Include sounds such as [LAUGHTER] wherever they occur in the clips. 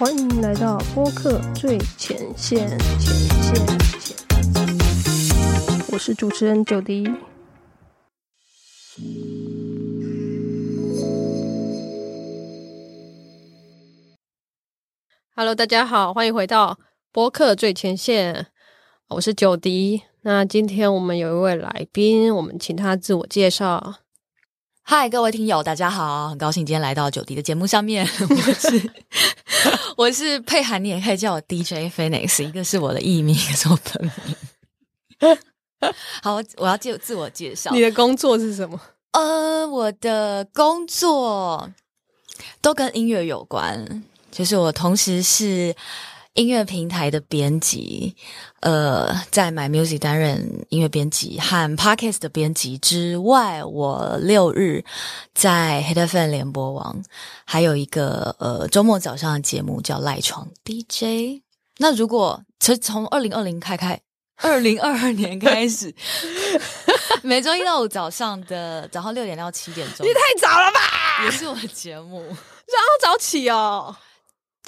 欢迎来到播客最前线，前线，我是主持人九迪。Hello，大家好，欢迎回到播客最前线。我是九迪。那今天我们有一位来宾，我们请他自我介绍。嗨，各位听友，大家好，很高兴今天来到九迪的节目上面。[LAUGHS] 我是 [LAUGHS] 我是佩涵，你也可以叫我 DJ Phoenix，一个是我的艺名，一个是我本名。[LAUGHS] 好，我要介自我介绍。你的工作是什么？呃，我的工作都跟音乐有关，就是我同时是。音乐平台的编辑，呃，在 My Music 担任音乐编辑和 Podcast 的编辑之外，我六日在 Hit FM 联播网还有一个呃周末早上的节目叫赖床 DJ。那如果从从二零二零开开，二零二二年开始，[LAUGHS] 每周一到五早上的早上六点到七点钟，你太早了吧？也是我的节目，然后早起哦。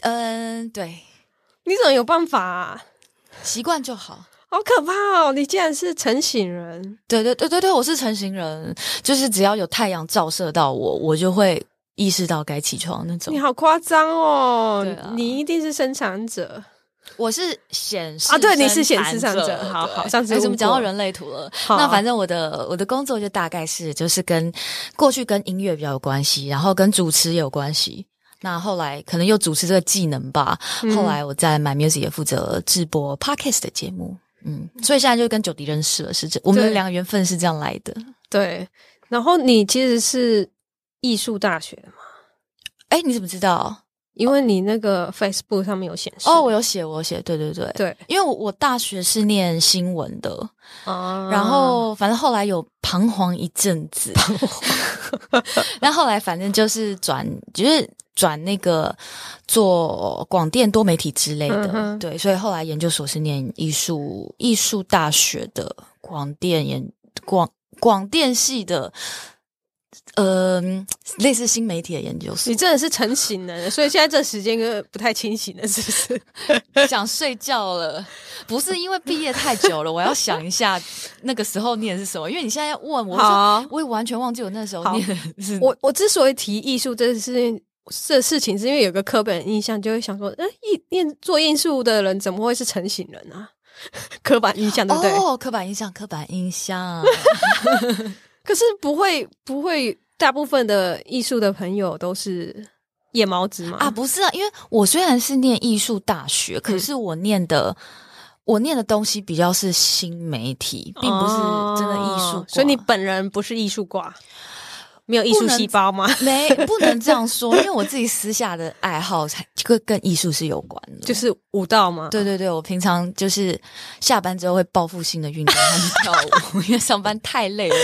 嗯，对。你怎么有办法？习惯就好。好可怕哦！你竟然是成型人？对对对对对，我是成型人，就是只要有太阳照射到我，我就会意识到该起床那种。你好夸张哦！你一定是生产者。我是显示啊，对，你是显示生产者。好好，上次怎么讲到人类图了？那反正我的我的工作就大概是就是跟过去跟音乐比较有关系，然后跟主持有关系。那后来可能又主持这个技能吧。后来我在 My Music 也负责直播 Podcast 的节目，嗯，所以现在就跟九迪认识了，是这我们两个缘分是这样来的。对，然后你其实是艺术大学的嘛？哎，你怎么知道？因为你那个 Facebook 上面有显示哦，我有写，我有写，对对对对，因为我我大学是念新闻的，哦，然后反正后来有彷徨一阵子，[LAUGHS] 彷徨，[LAUGHS] 那后来反正就是转，就是转那个做广电多媒体之类的，对，所以后来研究所是念艺术艺术大学的广电研广广电系的。呃，类似新媒体的研究所，你真的是成型了，所以现在这时间个不太清醒了，是不是？[LAUGHS] 想睡觉了？不是因为毕业太久了，[LAUGHS] 我要想一下那个时候念的是什么。因为你现在要问我，我也完全忘记我那时候念的是。我我之所以提艺术这事这事情，是因为有个刻板印象，就会想说，哎，艺念做艺术的人怎么会是成型人啊？[LAUGHS] 刻板印象对不对？哦，刻板印象，刻板印象。[LAUGHS] 可是不会不会，大部分的艺术的朋友都是夜猫子嘛？啊，不是啊，因为我虽然是念艺术大学，可是我念的我念的东西比较是新媒体，并不是真的艺术，所以你本人不是艺术挂。没有艺术细胞吗？没，不能这样说，因为我自己私下的爱好才跟跟艺术是有关的，就是舞蹈嘛？对对对，我平常就是下班之后会报复性的运动和跳舞，因为上班太累了，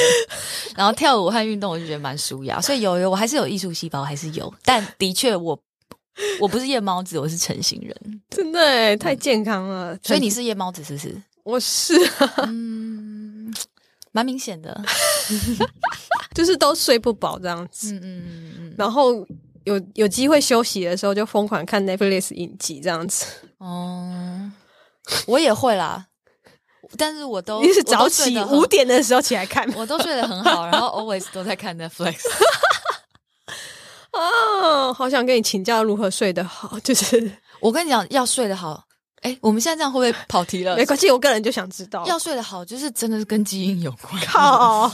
然后跳舞和运动我就觉得蛮舒压，所以有有我还是有艺术细胞，还是有，但的确我 [LAUGHS] 我不是夜猫子，我是成型人，真的太健康了。所以你是夜猫子是不是？我是，嗯。蛮明显的，[LAUGHS] 就是都睡不饱这样子，嗯嗯嗯嗯，然后有有机会休息的时候就疯狂看 Netflix 影集这样子。哦，我也会啦，但是我都 [LAUGHS] 你是早起五点的时候起来看，我都睡得很好，然后 always 都在看 Netflix。[LAUGHS] 哦，好想跟你请教如何睡得好，就是。我跟你讲要睡得好。哎，我们现在这样会不会跑题了？没关系，我个人就想知道，要睡得好，就是真的是跟基因有关。靠，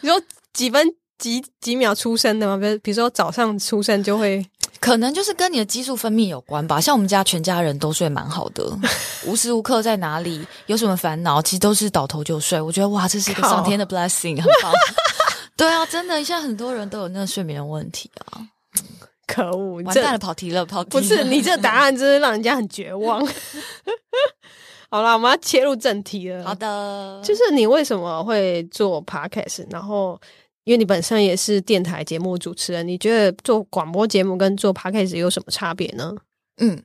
你说几分几几秒出生的吗？比如，比如说早上出生就会，可能就是跟你的激素分泌有关吧。像我们家全家人都睡蛮好的，[LAUGHS] 无时无刻在哪里有什么烦恼，其实都是倒头就睡。我觉得哇，这是一个上天的 blessing，很棒。[LAUGHS] 对啊，真的，现在很多人都有那个睡眠问题啊。可恶！完蛋了，跑题了，跑题。不是 [LAUGHS] 你这答案，真是让人家很绝望。[LAUGHS] 好了，我们要切入正题了。好的，就是你为什么会做 podcast？然后，因为你本身也是电台节目主持人，你觉得做广播节目跟做 podcast 有什么差别呢？嗯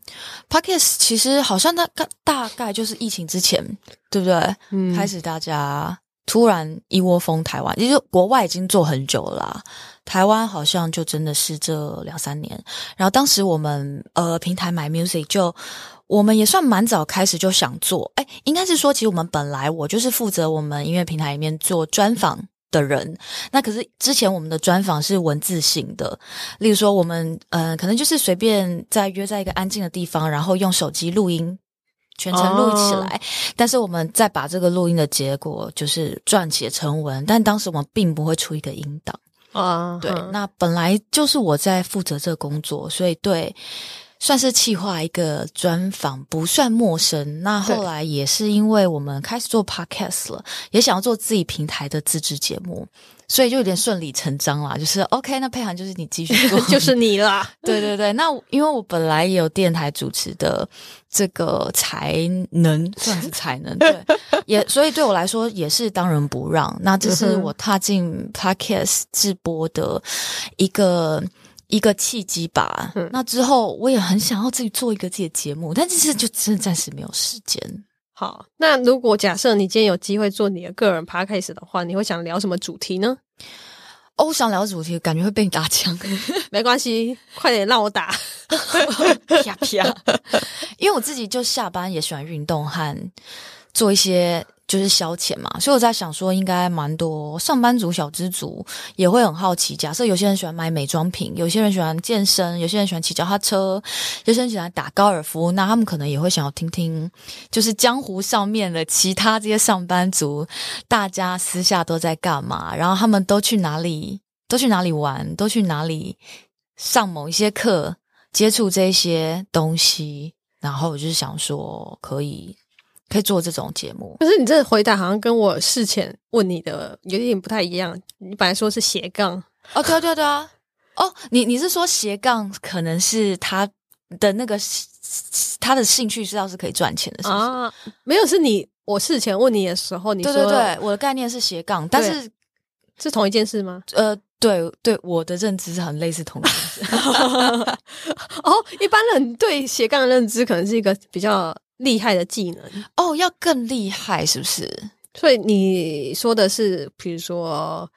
，podcast 其实好像大概大概就是疫情之前，对不对？嗯，开始大家突然一窝蜂台湾，其实国外已经做很久了，台湾好像就真的是这两三年。然后当时我们呃平台买 music 就我们也算蛮早开始就想做，哎，应该是说其实我们本来我就是负责我们音乐平台里面做专访的人，那可是之前我们的专访是文字型的，例如说我们呃可能就是随便在约在一个安静的地方，然后用手机录音。全程录起来，但是我们再把这个录音的结果就是撰写成文，但当时我们并不会出一个音档。啊。对，那本来就是我在负责这个工作，所以对算是企划一个专访不算陌生。那后来也是因为我们开始做 podcast 了，也想要做自己平台的自制节目。所以就有点顺理成章啦，就是 OK，那佩涵就是你继续做，[LAUGHS] 就是你啦。对对对，那因为我本来也有电台主持的这个才能，算是才能，对，[LAUGHS] 也所以对我来说也是当仁不让。那这是我踏进 Podcast 直播的一个一个契机吧。那之后我也很想要自己做一个自己的节目，但其实就真的暂时没有时间。好，那如果假设你今天有机会做你的个人 podcast 的话，你会想聊什么主题呢？哦，我想聊主题，感觉会被你打枪，[LAUGHS] 没关系，快点让我打，[LAUGHS] 啪啪。因为我自己就下班也喜欢运动和做一些。就是消遣嘛，所以我在想说，应该蛮多上班族、小资族也会很好奇。假设有些人喜欢买美妆品，有些人喜欢健身，有些人喜欢骑脚踏车，有些人喜欢打高尔夫，那他们可能也会想要听听，就是江湖上面的其他这些上班族，大家私下都在干嘛，然后他们都去哪里，都去哪里玩，都去哪里上某一些课，接触这些东西。然后我就是想说，可以。可以做这种节目，可是你这回答好像跟我事前问你的有点不太一样。你本来说是斜杠，哦，对啊，对啊，对啊，哦，你你是说斜杠可能是他的那个他的兴趣是要是可以赚钱的，啊？没有，是你我事前问你的时候，你说对对对，我的概念是斜杠，但是是同一件事吗？呃，对对，我的认知是很类似同一件事。[LAUGHS] 哦，一般人对斜杠的认知可能是一个比较。厉害的技能。哦，要更厉害是不是？所以你说的是，比如说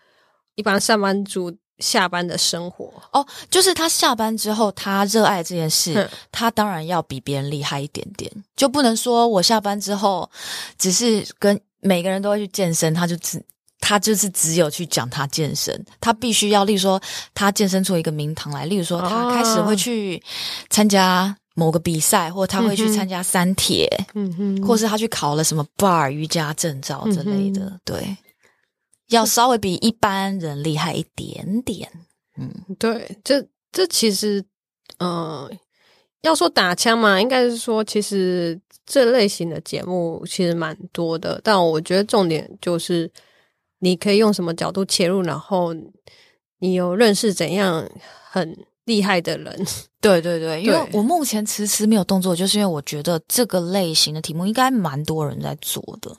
一般上班族下班的生活。哦，就是他下班之后，他热爱这件事，他当然要比别人厉害一点点，就不能说我下班之后只是跟每个人都会去健身，他就只他就是只有去讲他健身，他必须要，例如说他健身出一个名堂来，例如说他开始会去参加。某个比赛，或他会去参加三铁，嗯哼，或是他去考了什么 bar 瑜伽证照之类的，对，要稍微比一般人厉害一点点。嗯，对，这这其实，呃，要说打枪嘛，应该是说，其实这类型的节目其实蛮多的，但我觉得重点就是你可以用什么角度切入，然后你有认识怎样很。厉害的人，[LAUGHS] 对对对，因为我目前迟迟没有动作，就是因为我觉得这个类型的题目应该蛮多人在做的，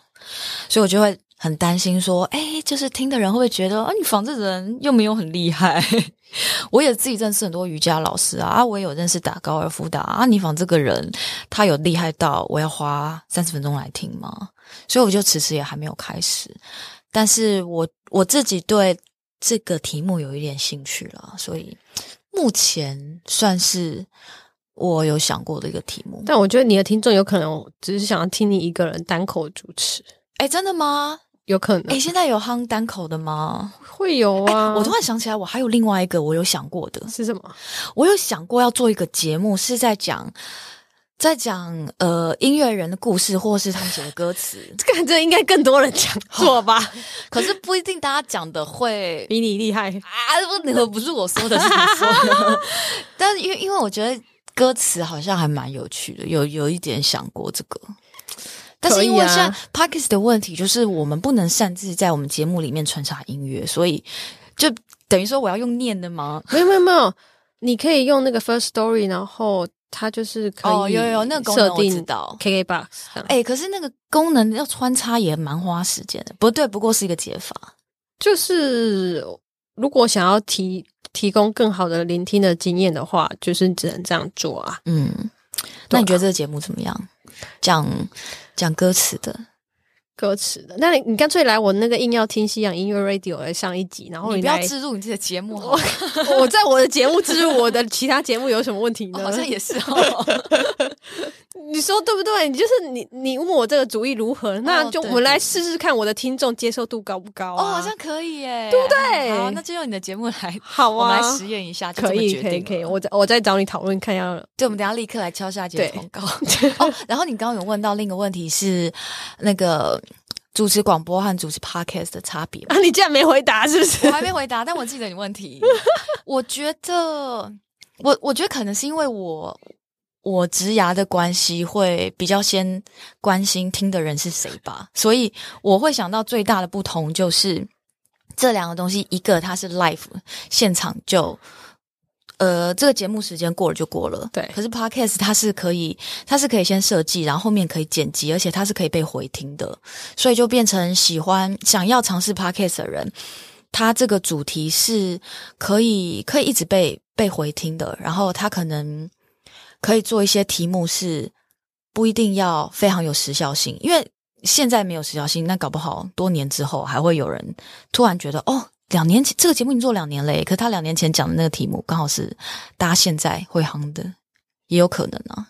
所以我就会很担心说，哎，就是听的人会不会觉得啊，你仿这人又没有很厉害？[LAUGHS] 我也自己认识很多瑜伽老师啊，我也有认识打高尔夫的啊，你仿这个人，他有厉害到我要花三十分钟来听吗？所以我就迟迟也还没有开始，但是我我自己对这个题目有一点兴趣了，所以。目前算是我有想过的一个题目，但我觉得你的听众有可能只是想要听你一个人单口主持。哎，真的吗？有可能。哎，现在有夯单口的吗？会有啊！我突然想起来，我还有另外一个我有想过的是什么？我有想过要做一个节目，是在讲。在讲呃音乐人的故事，或是他们写的歌词，[LAUGHS] 这个这应该更多人讲做吧？[LAUGHS] 可是不一定大家讲的会比你厉害啊！不，不是我说的，是你说的。[LAUGHS] 但是因为因为我觉得歌词好像还蛮有趣的，有有一点想过这个。但是因为现在 p a k i s 的问题就是我们不能擅自在我们节目里面穿插音乐，所以就等于说我要用念的吗？没有没有没有，你可以用那个 First Story，然后。它就是可以有有那个功能我知道，KKBox。哎，可是那个功能要穿插也蛮花时间的。不对，不过是一个解法。就是如果想要提提供更好的聆听的经验的话，就是只能这样做啊。嗯，那你觉得这个节目怎么样？讲讲歌词的歌词的。那你你干脆来我那个硬要听西洋音乐 radio 来上一集，然后你不要来置入你自己的节目好好，[LAUGHS] 我在我的节目植入我的其他节目有什么问题呢？好像也是哦。[LAUGHS] 你说对不对？你就是你，你问我这个主意如何？那就我们来试试看，我的听众接受度高不高哦，啊？好像可以耶，对不对好，那就用你的节目来，好啊，我们来实验一下，可以，可以，可以。我再我再找你讨论看要对，我们等下立刻来敲下节对目广告。[LAUGHS] 哦，然后你刚刚有问到另一个问题是那个主持广播和主持 podcast 的差别啊，你竟然没回答，是不是？我还没回答，但我记得你问题。[LAUGHS] 我觉得，我我觉得可能是因为我我职涯的关系，会比较先关心听的人是谁吧，所以我会想到最大的不同就是这两个东西，一个它是 live 现场就。呃，这个节目时间过了就过了，对。可是 podcast 它是可以，它是可以先设计，然后后面可以剪辑，而且它是可以被回听的，所以就变成喜欢想要尝试 podcast 的人，他这个主题是可以可以一直被被回听的，然后他可能可以做一些题目是不一定要非常有时效性，因为现在没有时效性，那搞不好多年之后还会有人突然觉得哦。两年前这个节目已经做两年嘞，可是他两年前讲的那个题目刚好是大家现在会夯的，也有可能啊，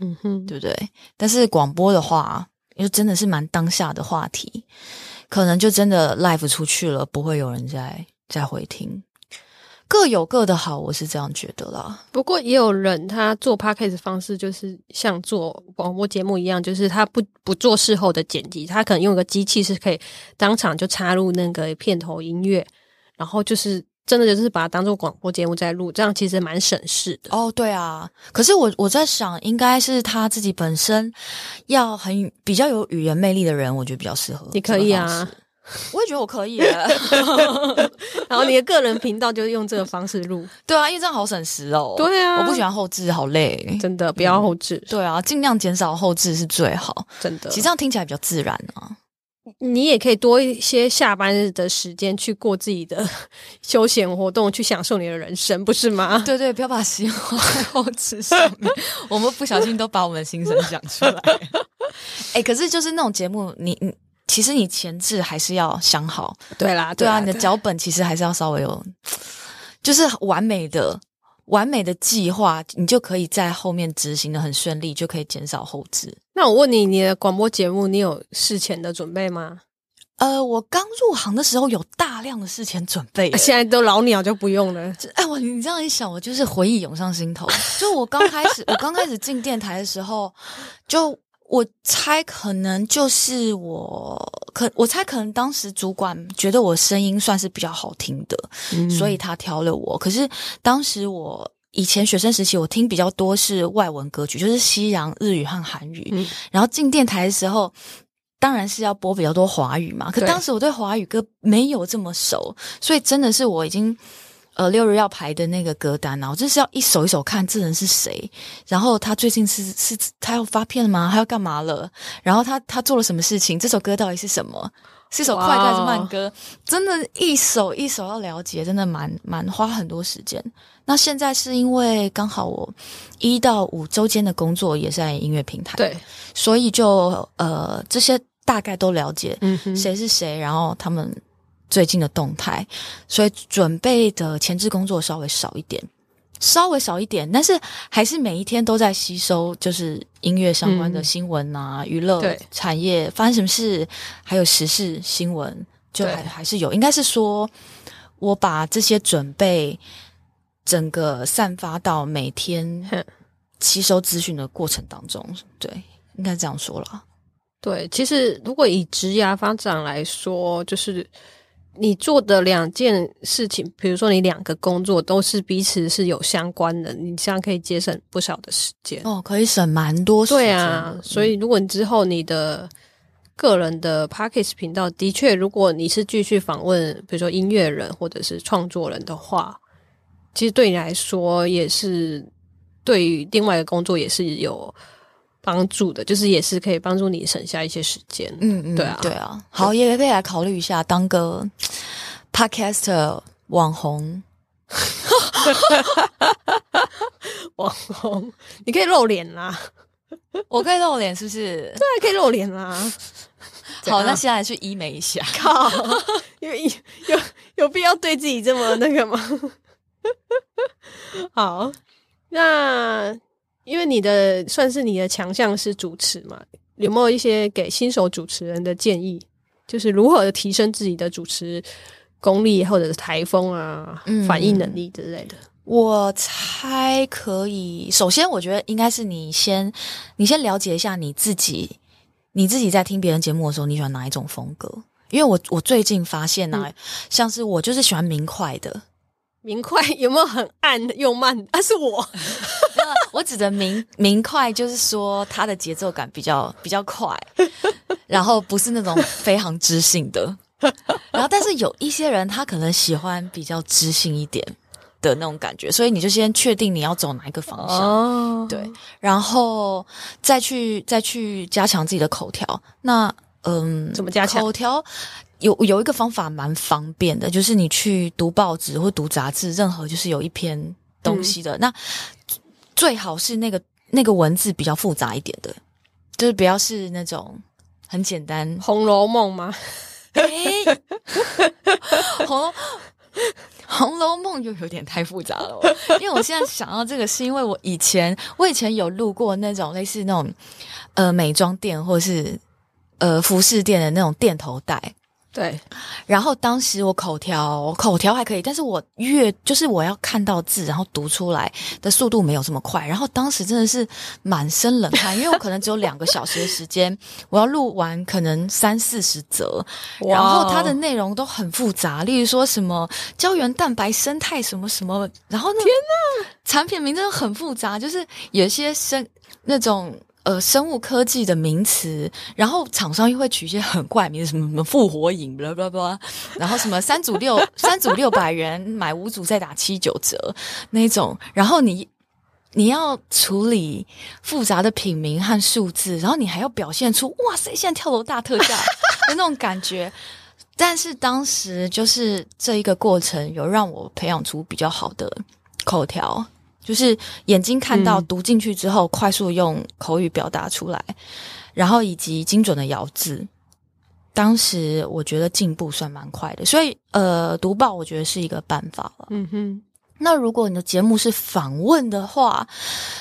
嗯哼，对不对？但是广播的话，因为真的是蛮当下的话题，可能就真的 live 出去了，不会有人再再回听，各有各的好，我是这样觉得啦。不过也有人他做 podcast 方式就是像做广播节目一样，就是他不不做事后的剪辑，他可能用个机器是可以当场就插入那个片头音乐，然后就是真的就是把它当做广播节目在录，这样其实蛮省事的。哦，对啊，可是我我在想，应该是他自己本身要很比较有语言魅力的人，我觉得比较适合。你可以啊，[LAUGHS] 我也觉得我可以耶。[LAUGHS] 然后你的个人频道就是用这个方式录，对啊，因为这样好省时哦。对啊我不喜欢后置，好累。真的不要后置，对啊，尽量减少后置是最好。真的。其实这样听起来比较自然啊。你也可以多一些下班日的时间去过自己的休闲活动，去享受你的人生，不是吗？对对，不要把时间花在后置上面，[LAUGHS] 我们不小心都把我们的心声讲出来。哎、可是就是那种节目，你你其实你前置还是要想好，对啦，对啊，啦你的脚本其实还是要稍微有，[SNIFFS] 就是完美的。完美的计划，你就可以在后面执行的很顺利，就可以减少后置。那我问你，你的广播节目你有事前的准备吗？呃，我刚入行的时候有大量的事前准备耶，[LAUGHS] 现在都老鸟就不用了。哎，我你这样一想，我就是回忆涌上心头。就我刚开始，[LAUGHS] 我刚开始进电台的时候，就我猜可能就是我可我猜可能当时主管觉得我声音算是比较好听的，嗯所以他挑了我。可是当时我。以前学生时期，我听比较多是外文歌曲，就是西洋日语和韩语。嗯然后进电台的时候，当然是要播比较多华语嘛。可当时我对华语歌没有这么熟，所以真的是我已经呃六日要排的那个歌单啊，我就是要一首一首看这人是谁，然后他最近是是他要发片了吗？他要干嘛了？然后他他做了什么事情？这首歌到底是什么？是一首快歌还是慢歌？真的，一首一首要了解，真的蛮蛮花很多时间。那现在是因为刚好我一到五周间的工作也是在音乐平台，对，所以就呃这些大概都了解，嗯，谁是谁，然后他们最近的动态，所以准备的前置工作稍微少一点，稍微少一点，但是还是每一天都在吸收，就是音乐相关的嗯。新闻啊、娱乐产业发生什么事，还有时事新闻，就还还是有，应该是说我把这些准备整个散发到每天吸收资讯的过程当中，对，应该这样说了。对，其实如果以职涯发展来说，就是你做的两件事情，比如说你两个工作都是彼此是有相关的，你这样可以节省不少的时间。哦，可以省蛮多时间。对啊，所以如果你之后你的个人的 p a c k a g e 频道，的确，如果你是继续访问，比如说音乐人或者是创作人的话，其实对你来说也是对于另外一个工作也是有帮助的，就是也是可以帮助你省下一些时间。嗯嗯，对啊对啊，好，也可以来考虑一下当个 podcaster 网红。网红，你可以露脸啦。我可以露脸是不是？对啊，可以露脸啦。好，那现在去医美一下。靠，有有有有必要对自己这么那个吗？[LAUGHS] 好，那因为你的算是你的强项是主持嘛，有没有一些给新手主持人的建议？就是如何提升自己的主持功力，或者是台风啊、嗯反应能力之类的？我猜可以。首先，我觉得应该是你先，你先了解一下你自己，你自己在听别人节目的时候，你喜欢哪一种风格？因为我我最近发现呢、啊，像是我就是喜欢明快的，明快 [LAUGHS] 有没有很暗又慢？啊，是我 [LAUGHS] 我指的明明快，就是说他的节奏感比较比较快，[LAUGHS] 然后不是那种非常知性的。然后，但是有一些人他可能喜欢比较知性一点的那种感觉，所以你就先确定你要走哪一个方向。哦，对，然后再去再去加强自己的口条。那嗯，怎么加强口条？有有一个方法蛮方便的，就是你去读报纸或读杂志，任何就是有一篇东西的，那最好是那个那个文字比较复杂一点的，就是不要是那种很简单《红楼梦》吗？诶，红楼红楼梦又有点太复杂了哦，因为我现在想到这个，是因为我以前我以前有录过那种类似那种呃美妆店或是呃服饰店的那种店头带，对，然后当时我口条口条还可以，但是我越就是我要看到字，然后读出来的速度没有这么快。然后当时真的是满身冷汗，[LAUGHS] 因为我可能只有两个小时的时间，我要录完可能三四十则，然后它的内容都很复杂，例如说什么胶原蛋白、生态什么什么，然后那天呐，产品名真的很复杂，就是有些生那种。呃，生物科技的名词，然后厂商又会取一些很怪名字，什么什么复活饮，巴拉巴拉巴拉，然后什么三组六三组六百元买五组再打七九折那种，然后你你要处理复杂的品名和数字，然后你还要表现出哇塞，现在跳楼大特价 [LAUGHS] 的那种感觉。但是当时就是这一个过程，有让我培养出比较好的口条。就是眼睛看到嗯读进去之后，快速用口语表达出来，然后以及精准的咬字。当时我觉得进步算蛮快的，所以呃，读报我觉得是一个办法了。嗯哼，那如果你的节目是访问的话，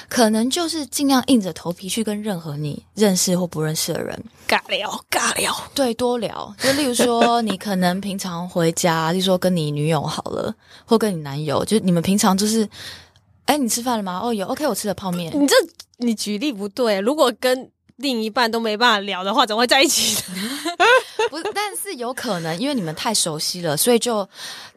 可能就是尽量硬着头皮去跟任何你认识或不认识的人尬聊尬聊，对多聊。就例如说，你可能平常回家，[LAUGHS] 例如说跟你女友好了，或跟你男友，就你们平常就是。哎，你吃饭了吗？哦，有。OK，我吃了泡面。你这你举例不对。如果跟另一半都没办法聊的话，怎么会在一起的？[LAUGHS] 不是，但是有可能，因为你们太熟悉了，所以就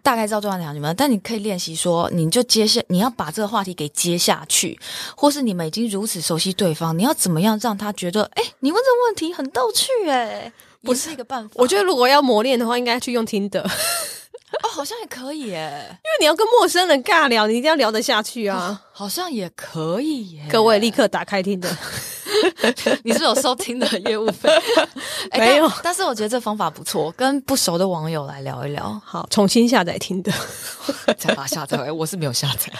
大概知道对方讲什么。但你可以练习说，你就接下，你要把这个话题给接下去，或是你们已经如此熟悉对方，你要怎么样让他觉得，哎，你问这个问题很逗趣，哎，不是一个办法。我觉得如果要磨练的话，应该去用听的，哦，好像也可以耶，因为你要跟陌生人尬聊，你一定要聊得下去啊。好像也可以耶。各位立刻打开听的，[LAUGHS] 你是有收听的业务费？[LAUGHS] 哎没有但，但是我觉得这方法不错，跟不熟的网友来聊一聊，好，重新下载听的，[LAUGHS] 再把它下载回来。我是没有下载，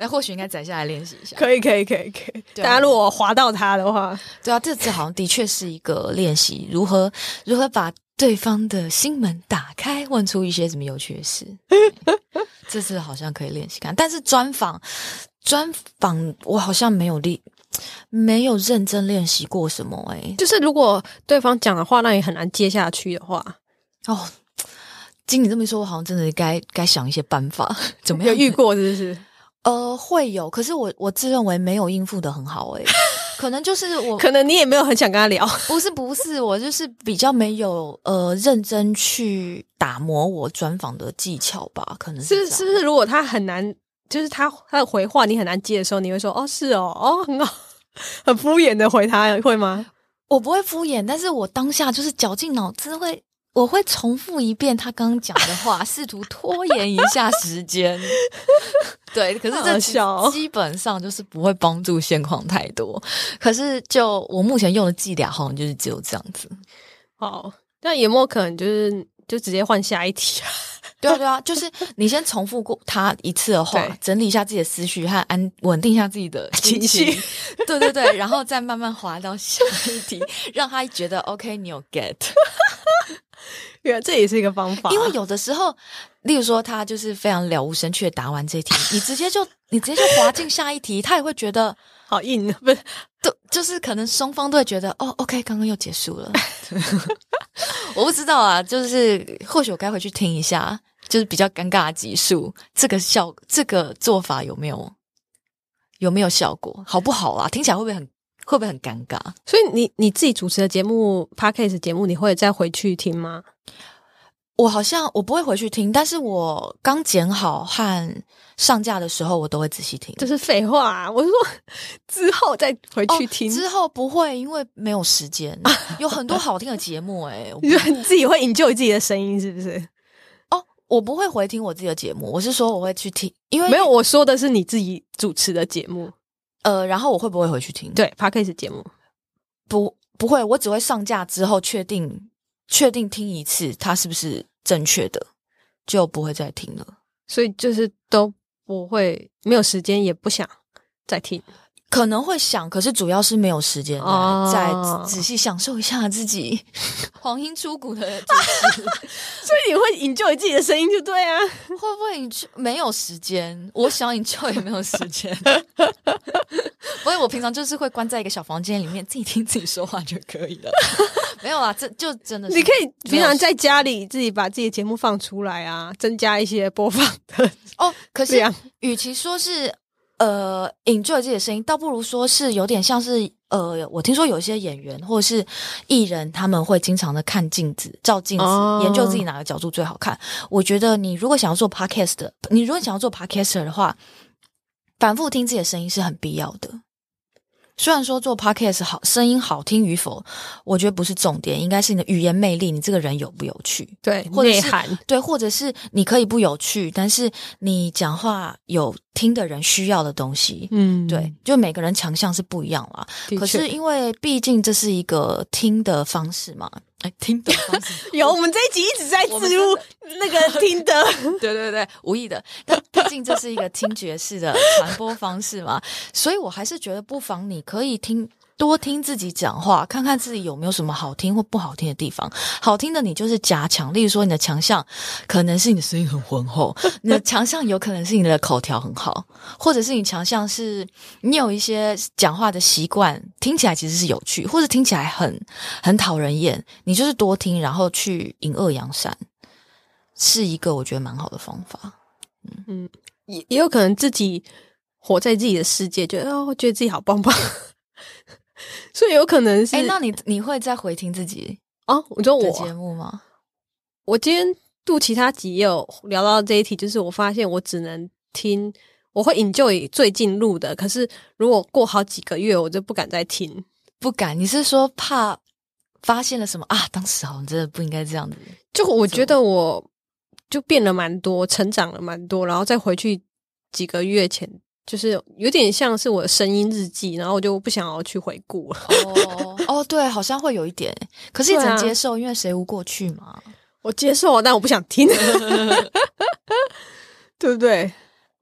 那或许应该载下来练习一下。可以，可以，可以，可以。大家如果滑到它的话，对啊，这这好像的确是一个练习，如何如何把对方的心门打开，问出一些什么有趣的事。对 [LAUGHS] 这次好像可以练习看，但是专访专访我好像没有练，没有认真练习过什么诶、就是如果对方讲的话让你很难接下去的话，哦，经你这么一说，我好像真的该该想一些办法，[LAUGHS] 怎么样有遇？过是不是？呃，会有，可是我我自认为没有应付的很好诶、可能就是我可能你也没有很想跟他聊，不是不是，我就是比较没有呃认真去打磨我专访的技巧吧，可能是是是不是？如果他很难，就是他他的回话你很难接的时候，你会说哦是哦哦很好，很敷衍的回他，会吗？我不会敷衍，但是我当下就是绞尽脑汁会。我会重复一遍他刚刚讲的话，[LAUGHS] 试图拖延一下时间。[LAUGHS] 对，可是好这基本上就是不会帮助现况太多。可是就我目前用的伎俩，好像就是只有这样子。好，那有没有可能就是就直接换下一题啊？[LAUGHS] 对啊，对啊，就是你先重复过他一次的话，整理一下自己的思绪和安稳定一下自己的心情绪情，对对对，然后再慢慢滑到下一题，让他觉得 OK，你有 get。[LAUGHS] 原来这也是一个方法，因为有的时候，例如说他就是非常了无生趣的答完这题，你直接就你直接就滑进下一题，他也会觉得，[LAUGHS] 好硬，不是都，就是可能双方都会觉得，哦，OK，刚刚又结束了。[LAUGHS] 我不知道啊，就是或许我该回去听一下，就是比较尴尬的集数，这个效这个做法有没有有没有效果，好不好啊？听起来会不会很会不会很尴尬？所以你你自己主持的节目 podcast 节目，你会再回去听吗？我好像我不会回去听，但是我刚剪好和上架的时候，我都会仔细听。这是废话、啊，我是说之后再回去听，哦、之后不会，因为没有时间，[LAUGHS] 有很多好听的节目、欸。哎，你自己会 enjoy 自己的声音，是不是？哦，我不会回听我自己的节目，我是说我会去听，因为没有我说的是你自己主持的节目，呃，然后我会不会回去听？对 podcast 节目不不会，我只会上架之后确定确定听一次，它是不是正确的，就不会再听了。所以就是都不会没有时间，也不想再听。可能会想，可是主要是没有时间哦再仔细享受一下自己 [LAUGHS] 黄莺出谷的所以你会 enjoy 自己的声音，就对啊。会不会你没有时间？我想引就也没有时间。[LAUGHS] 所以我平常就是会关在一个小房间里面，自己听自己说话就可以了。[LAUGHS] 没有啊，这就真的是你可以平常在家里自己把自己的节目放出来啊，增加一些播放的哦。可是量。与其说是呃 enjoy 自己的声音，倒不如说是有点像是呃，我听说有一些演员或者是艺人，他们会经常的看镜子、照镜子，哦研究自己哪个角度最好看。我觉得你如果想要做 podcast 的，你如果想要做 podcaster 的话，反复听自己的声音是很必要的。虽然说做 podcast 好，声音好听与否，我觉得不是重点，应该是你的语言魅力，你这个人有不有趣。对或者是对，或者是你可以不有趣，但是你讲话有听的人需要的东西。嗯对，，就每个人强项是不一样啦。可是因为毕竟这是一个听的方式嘛，哎，听的方式 [LAUGHS] 有我们这一集一直在植入那个听的，[LAUGHS] 对对对，无意的。但毕竟这是一个听觉式的传播方式嘛，[LAUGHS] 所以我还是觉得不妨你可以听。多听自己讲话，看看自己有没有什么好听或不好听的地方。好听的你就是加强，例如说你的强项可能是你的声音很浑厚，你的强项有可能是你的口条很好，或者是你强项是你有一些讲话的习惯，听起来其实是有趣，或者听起来很很讨人厌。你就是多听，然后去引恶扬善。是一个我觉得蛮好的方法。也也有可能自己活在自己的世界，觉得哦，觉得自己好棒棒，[LAUGHS] 所以有可能是哎、那你你会再回听自己哦，我说的我节目吗？我今天录其他集也有聊到这一题，就是我发现我只能听，我会 enjoy 最近录的，可是如果过好几个月，我就不敢再听。不敢，你是说怕发现了什么啊？当时好像真的不应该这样子。就我觉得我就变了蛮多，成长了蛮多，然后再回去几个月前，就是有点像是我的声音日记，然后我就不想要去回顾了。哦哦，对，好像会有一点，可是也能接受，因为谁无过去嘛。我接受，但我不想听，[LAUGHS] [LAUGHS] 对不对？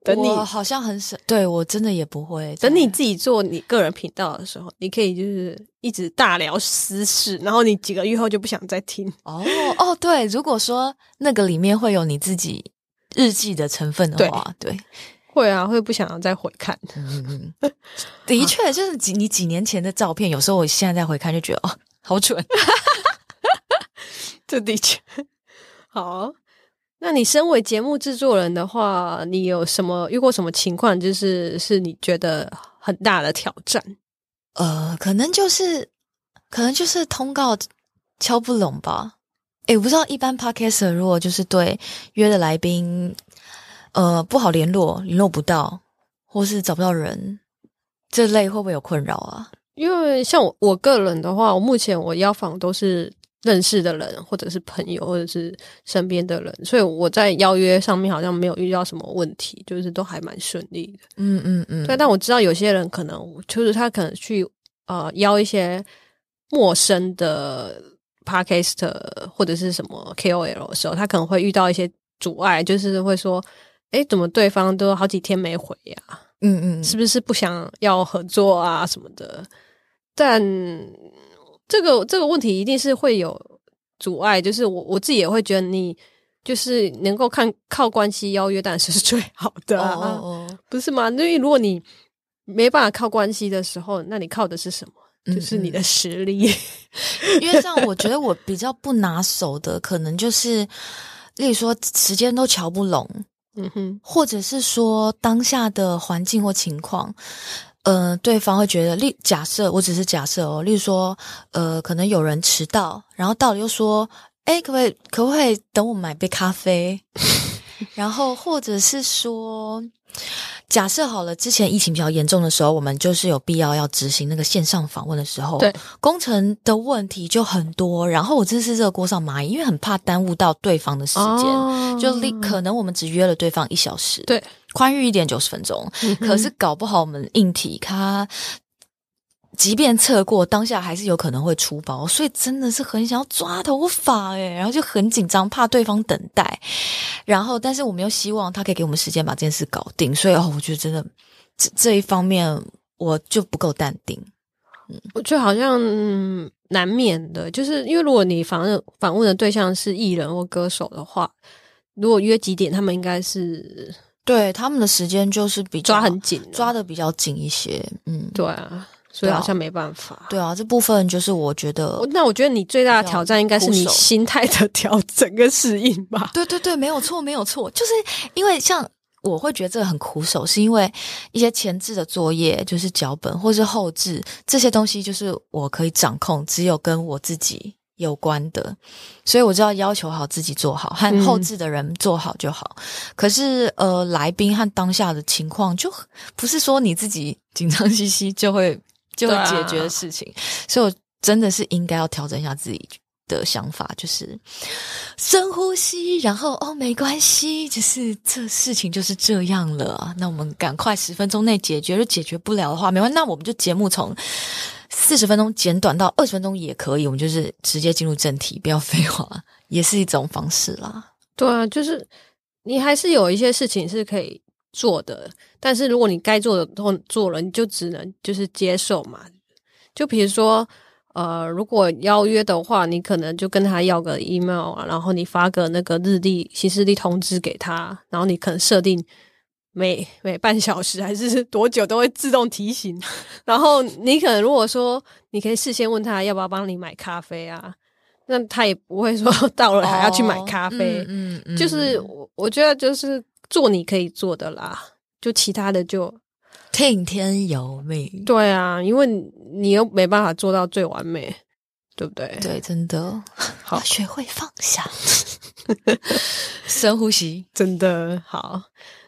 等你我好像很少，对我真的也不会。等你自己做你个人频道的时候，你可以就是一直大聊私事，然后你几个月后就不想再听。哦哦，对，如果说那个里面会有你自己日记的成分的话，对，会啊，会不想要再回看。嗯，的确，就是几你几年前的照片，有时候我现在再回看就觉得哦，好蠢。[LAUGHS] 这的确好。那你身为节目制作人的话，你有什么遇过什么情况，就是是你觉得很大的挑战？呃，可能就是可能就是通告敲不拢吧。诶，我不知道一般 podcaster 如果就是对约的来宾，呃，不好联络，联络不到，或是找不到人，这类会不会有困扰啊？因为像我我个人的话，我目前我邀访都是认识的人，或者是朋友，或者是身边的人，所以我在邀约上面好像没有遇到什么问题，就是都还蛮顺利的。嗯嗯嗯，对，但我知道有些人可能就是他可能去呃邀一些陌生的 podcast 或者是什么 KOL 的时候，他可能会遇到一些阻碍，就是会说，哎，怎么对方都好几天没回呀？嗯嗯，是不是不想要合作啊什么的？但这个这个问题一定是会有阻碍，就是我我自己也会觉得，你就是能够看靠关系邀约，但是是最好的啊，不是吗？因为如果你没办法靠关系的时候，那你靠的是什么？就是你的实力。因为像我觉得我比较不拿手的，可能就是，例如说时间都瞧不拢。嗯哼，或者是说当下的环境或情况，呃，对方会觉得，例假设我只是假设哦，例如说，呃，可能有人迟到，然后到了又说，哎，可不可以可不可以等我买杯咖啡？[LAUGHS] 然后或者是说。假设好了，之前疫情比较严重的时候，我们就是有必要要执行那个线上访问的时候，对工程的问题就很多。然后我真是热锅上蚂蚁，因为很怕耽误到对方的时间，就立可能我们只约了对方一小时，对，宽裕一点九十分钟，可是搞不好我们硬体它。即便测过，当下还是有可能会出包，所以真的是很想要抓头发诶然后就很紧张，怕对方等待，然后但是我们又希望他可以给我们时间把这件事搞定，所以哦，我觉得真的这这一方面我就不够淡定。嗯，我觉得好像难免的，就是因为如果你访问访问的对象是艺人或歌手的话，如果约几点，他们应该是对他们的时间就是比抓很紧，抓的比较紧一些。嗯，对啊。所以好像没办法。对啊，这部分就是我觉得。那我觉得你最大的挑战应该是你心态的调整跟适应吧。对对对，没有错，没有错。就是因为像我会觉得这个很苦手，是因为一些前置的作业，就是脚本或是后置这些东西，就是我可以掌控，只有跟我自己有关的，所以我知道要求好自己做好，和后置的人做好就好。可是呃，来宾和当下的情况，就不是说你自己紧张兮兮就会。[LAUGHS] 就会解决的事情，所以我真的是应该要调整一下自己的想法，就是深呼吸，然后哦，没关系，就是这事情就是这样了。那我们赶快十分钟内解决，如果解决不了的话，没关系，那我们就节目从四十分钟简短到二十分钟也可以，我们就是直接进入正题，不要废话，也是一种方式啦。对啊，就是你还是有一些事情是可以。做的，但是如果你该做的都做了，你就只能就是接受嘛。就比如说，呃，如果邀约的话，你可能就跟他要个 email 啊，然后你发个那个日历、行事历通知给他，然后你可能设定每每半小时 [LAUGHS] 还是多久都会自动提醒。[LAUGHS] 然后你可能如果说你可以事先问他要不要帮你买咖啡啊，那他也不会说到了还要去买咖啡。嗯嗯，就是我我觉得就是。做你可以做的啦，就其他的就听天由命。对啊，因为你又没办法做到最完美，对不对？对，真的 [LAUGHS] 好，学会放下，深呼吸，真的好。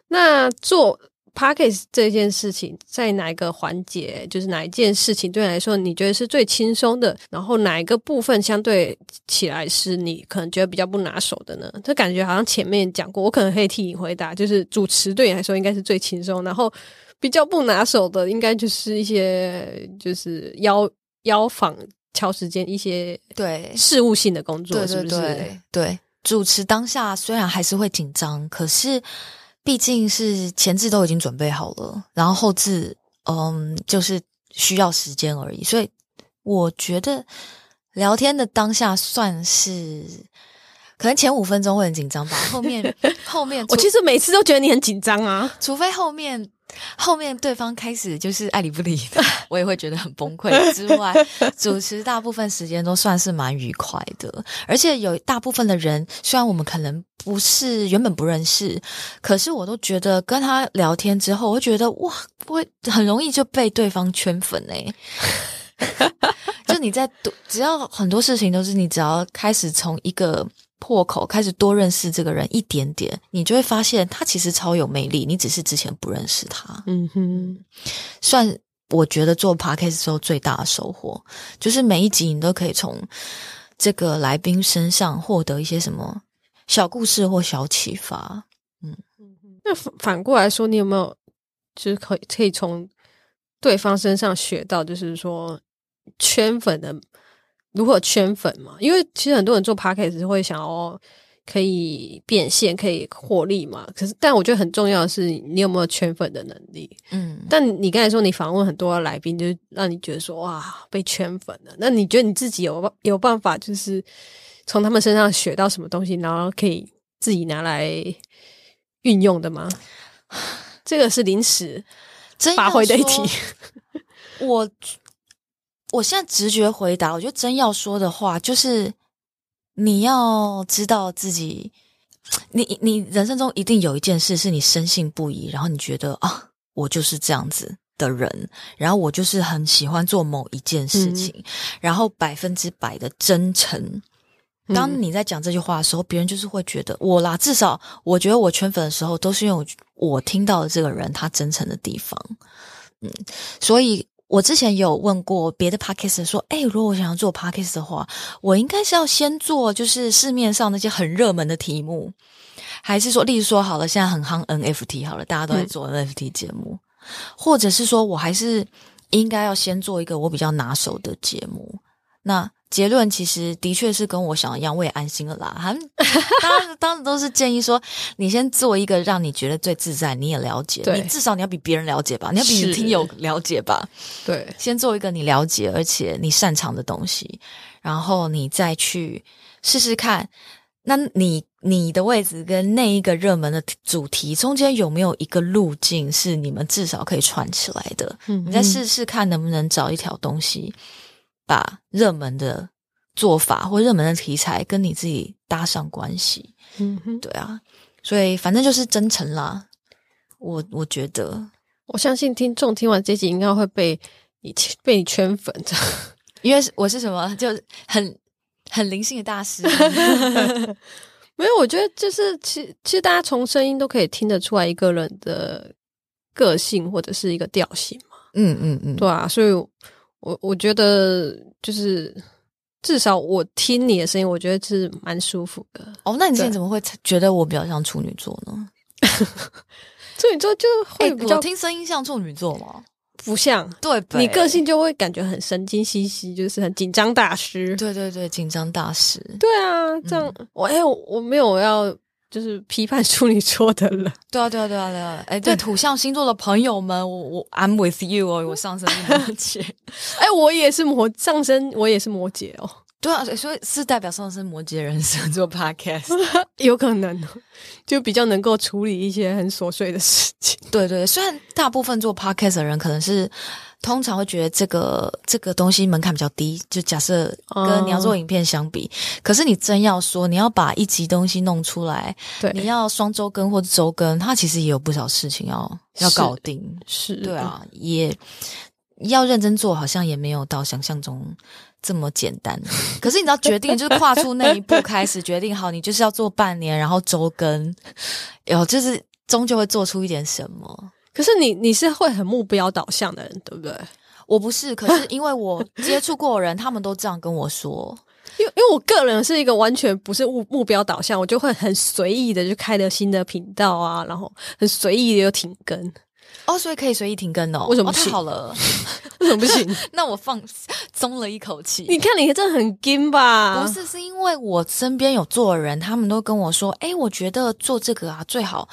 那做。p a c k a g e 这件事情在哪一个环节，就是哪一件事情对你来说你觉得是最轻松的？然后哪一个部分相对起来是你可能觉得比较不拿手的呢？这感觉好像前面讲过，我可能可以替你回答，就是主持对你来说应该是最轻松，然后比较不拿手的应该就是一些就是邀邀访、敲时间一些对事务性的工作，是不是？对，主持当下虽然还是会紧张，可是。毕竟是前置都已经准备好了，然后后置，嗯，就是需要时间而已。所以我觉得聊天的当下算是，可能前五分钟会很紧张吧。后面 [LAUGHS] 后面，我其实每次都觉得你很紧张啊，除非后面。后面对方开始就是爱理不理的，[LAUGHS] 我也会觉得很崩溃。之外，主持大部分时间都算是蛮愉快的，而且有大部分的人，虽然我们可能不是原本不认识，可是我都觉得跟他聊天之后，我觉得哇，不会很容易就被对方圈粉哎。[LAUGHS] 就你在只要很多事情都是你只要开始从一个。破口开始多认识这个人一点点，你就会发现他其实超有魅力。你只是之前不认识他。嗯哼，算我觉得做 podcast 时候最大的收获，就是每一集你都可以从这个来宾身上获得一些什么小故事或小启发。嗯，那反反过来说，你有没有就是可以可以从对方身上学到，就是说圈粉的？如何圈粉嘛？因为其实很多人做 p a c k a g e 会想要可以变现、可以获利嘛。可是，但我觉得很重要的是，你有没有圈粉的能力。嗯，但你刚才说你访问很多来宾，就让你觉得说哇被圈粉了。那你觉得你自己有有办法，就是从他们身上学到什么东西，然后可以自己拿来运用的吗？[SIGHS] 这个是临时发挥的一题。[LAUGHS] 我我现在直觉回答，我觉得真要说的话，就是你要知道自己，你你人生中一定有一件事是你深信不疑，然后你觉得啊，我就是这样子的人，然后我就是很喜欢做某一件事情，然后百分之百的真诚。当你在讲这句话的时候，别人就是会觉得我啦。至少我觉得我圈粉的时候，都是因为我我听到的这个人他真诚的地方。嗯，所以我之前有问过别的 podcast 说，哎，如果我想要做 podcast 的话，我应该是要先做就是市面上那些很热门的题目，还是说，例如说好了，现在很夯 NFT 好了，大家都在做 NFT 节目，或者是说我还是应该要先做一个我比较拿手的节目？那结论其实的确是跟我想的一样，我也安心了啦。[LAUGHS] 当时当时都是建议说，你先做一个让你觉得最自在，你也了解，你至少你要比别人了解吧，你要比你听友了解吧。对，先做一个你了解而且你擅长的东西，然后你再去试试看。那你你的位置跟那一个热门的主题中间有没有一个路径是你们至少可以串起来的？嗯，你再试试看能不能找一条东西。把热门的做法或热门的题材跟你自己搭上关系，嗯哼，对啊，所以反正就是真诚啦。我我觉得，我相信听众听完这集应该会被你被你圈粉的，[LAUGHS] 因为我是什么，就很很灵性的大师。[LAUGHS] 没有，我觉得就是其其实大家从声音都可以听得出来一个人的个性或者是一个调性嘛。嗯嗯嗯，对啊，所以。我我觉得就是至少我听你的声音，我觉得是蛮舒服的。哦，那你之前怎么会觉得我比较像处女座呢？[LAUGHS] 处女座就会比较听声音像处女座吗？不像，对，你个性就会感觉很神经兮兮，就是很紧张大师。对对对，紧张大师。对啊，这样我哎，我没有要。就是批判处女座的人，[LAUGHS] 对啊，对啊，对啊，对啊！哎，对土象星座的朋友们，我我 I'm with you 哦，我上升摩羯，哎，我也是摩上升，我也是摩羯哦。对啊，所以是代表上升摩羯人生做 podcast，[LAUGHS] 有可能就比较能够处理一些很琐碎的事情。对对，虽然大部分做 podcast 的人可能是。通常会觉得这个这个东西门槛比较低，就假设跟你要做影片相比，可是你真要说你要把一集东西弄出来，对，你要双周更或者周更，它其实也有不少事情要要搞定，是对啊，也要认真做，好像也没有到想象中这么简单。可是你知道，决定就是跨出那一步，开始决定好，你就是要做半年，然后周更，有就是终究会做出一点什么。可是你你是会很目标导向的人，对不对？我不是，可是因为我 [LAUGHS] 接触过人，他们都这样跟我说。因为因为我个人是一个完全不是目目标导向，我就会很随意的就开了新的频道啊，然后很随意的又停更。哦，所以可以随意停更哦？为什么太好了？[LAUGHS] 为什么不行？[LAUGHS] 那我放松了一口气。你看，你真的很金吧？不是，是因为我身边有做人，他们都跟我说：“哎，我觉得做这个啊，最好。”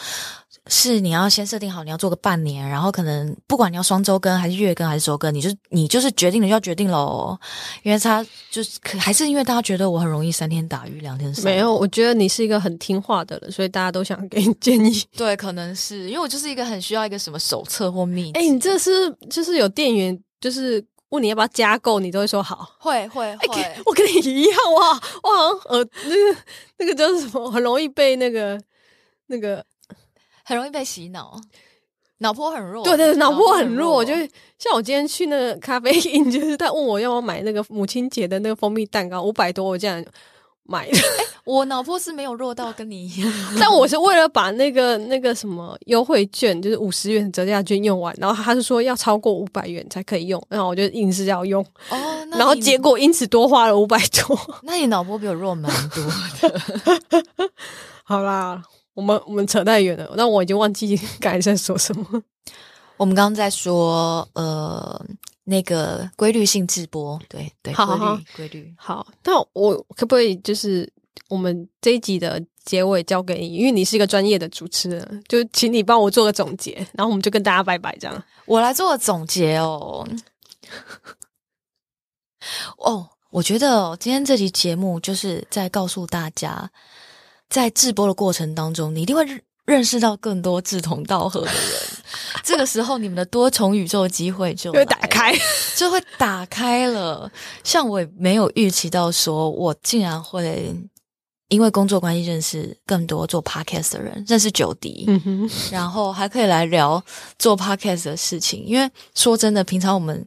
是你要先设定好，你要做个半年，然后可能不管你要双周更还是月更还是周更，你就你就是决定了就要决定喽。因为他就是可还是因为大家觉得我很容易三天打鱼两天晒没有，我觉得你是一个很听话的人，所以大家都想给你建议。[LAUGHS] 对，可能是因为我就是一个很需要一个什么手册或秘哎，你这是就是有店员就是问你要不要加购，你都会说好，会会会。我跟你一样哇哇，呃，那个那个叫什么，很容易被那个那个。很容易被洗脑，脑波很弱。对对，脑波很弱。就是像我今天去那个咖啡厅，[LAUGHS] 就是他问我要不要买那个母亲节的那个蜂蜜蛋糕，五百多，我这样买的。我脑波是没有弱到跟你一样，但我是为了把那个那个什么优惠券，就是五十元折价券用完，然后他是说要超过五百元才可以用，然后我就硬是要用。哦，[LAUGHS] 然后结果因此多花了五百多。那你脑波比我弱蛮多的。[LAUGHS] 好啦。我们我们扯太远了，那我已经忘记 [LAUGHS] 刚才在说什么。我们刚刚在说呃那个规律性直播，对对，规律规律。好，那我可不可以就是我们这一集的结尾交给你，因为你是一个专业的主持人，就请你帮我做个总结，然后我们就跟大家拜拜，这样。我来做个总结哦。[LAUGHS] 哦，我觉得今天这期节目就是在告诉大家，在直播的过程当中，你一定会认识到更多志同道合的人。这个时候，你们的多重宇宙机会就会打开，就会打开了。像我也没有预期到，说我竟然会因为工作关系认识更多做 podcast 的人，认识九迪，然后还可以来聊做 podcast 的事情。因为说真的，平常我们。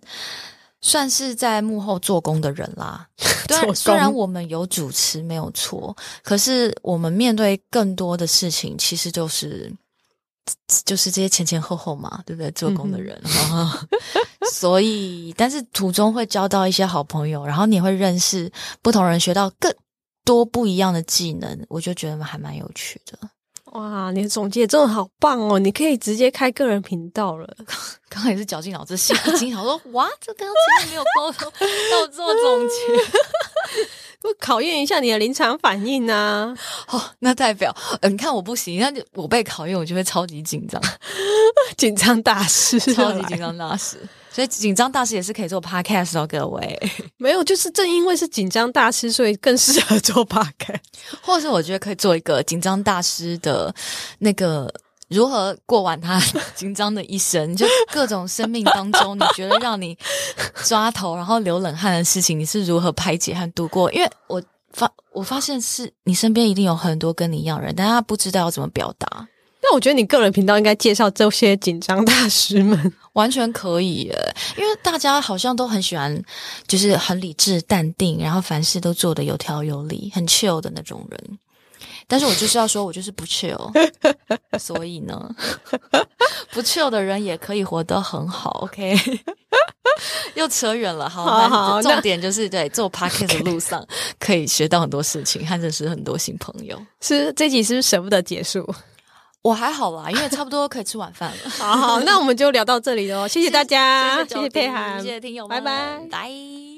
算是在幕后做工的人啦。[LAUGHS] 对，虽然我们有主持没有错，可是我们面对更多的事情，其实就是就是这些前前后后嘛，对不对？做工的人，[LAUGHS] 所以但是途中会交到一些好朋友，然后你会认识不同人，学到更多不一样的技能，我就觉得还蛮有趣的。哇，你的总结真的好棒哦！你可以直接开个人频道了。[LAUGHS] 刚刚也是绞尽脑汁想一惊，我说哇，这刚刚前面没有沟通，要做总结，[LAUGHS] 不考验一下你的临场反应啊？哦，那代表，你看我不行，那就我被考验，我就会超级紧张，[LAUGHS] 紧张大师，超级紧张大师。所以紧张大师也是可以做 podcast 哦，各位。[LAUGHS] 没有，就是正因为是紧张大师，所以更适合做 podcast。或者是我觉得可以做一个紧张大师的那个如何过完他 [LAUGHS] 紧张的一生，就各种生命当中你觉得让你 [LAUGHS] 抓头然后流冷汗的事情，你是如何排解和度过？因为我发我发现是你身边一定有很多跟你一样人，但他不知道要怎么表达。那我觉得你个人频道应该介绍这些紧张大师们，完全可以耶，因为大家好像都很喜欢，就是很理智、淡定，然后凡事都做得有条有理、很 chill 的那种人。但是我就是要说，我就是不 chill，[LAUGHS] 所以呢，不 chill 的人也可以活得很好。OK，[LAUGHS] 又扯远了，好，好，重点就是在做 [LAUGHS] podcast 的路上可以学到很多事情，和认识很多新朋友。是这集是不是舍不得结束？我还好啦，因为差不多可以吃晚饭了。好好，那我们就聊到这里喽，谢谢大家，谢谢佩涵，谢谢听友，拜拜，拜。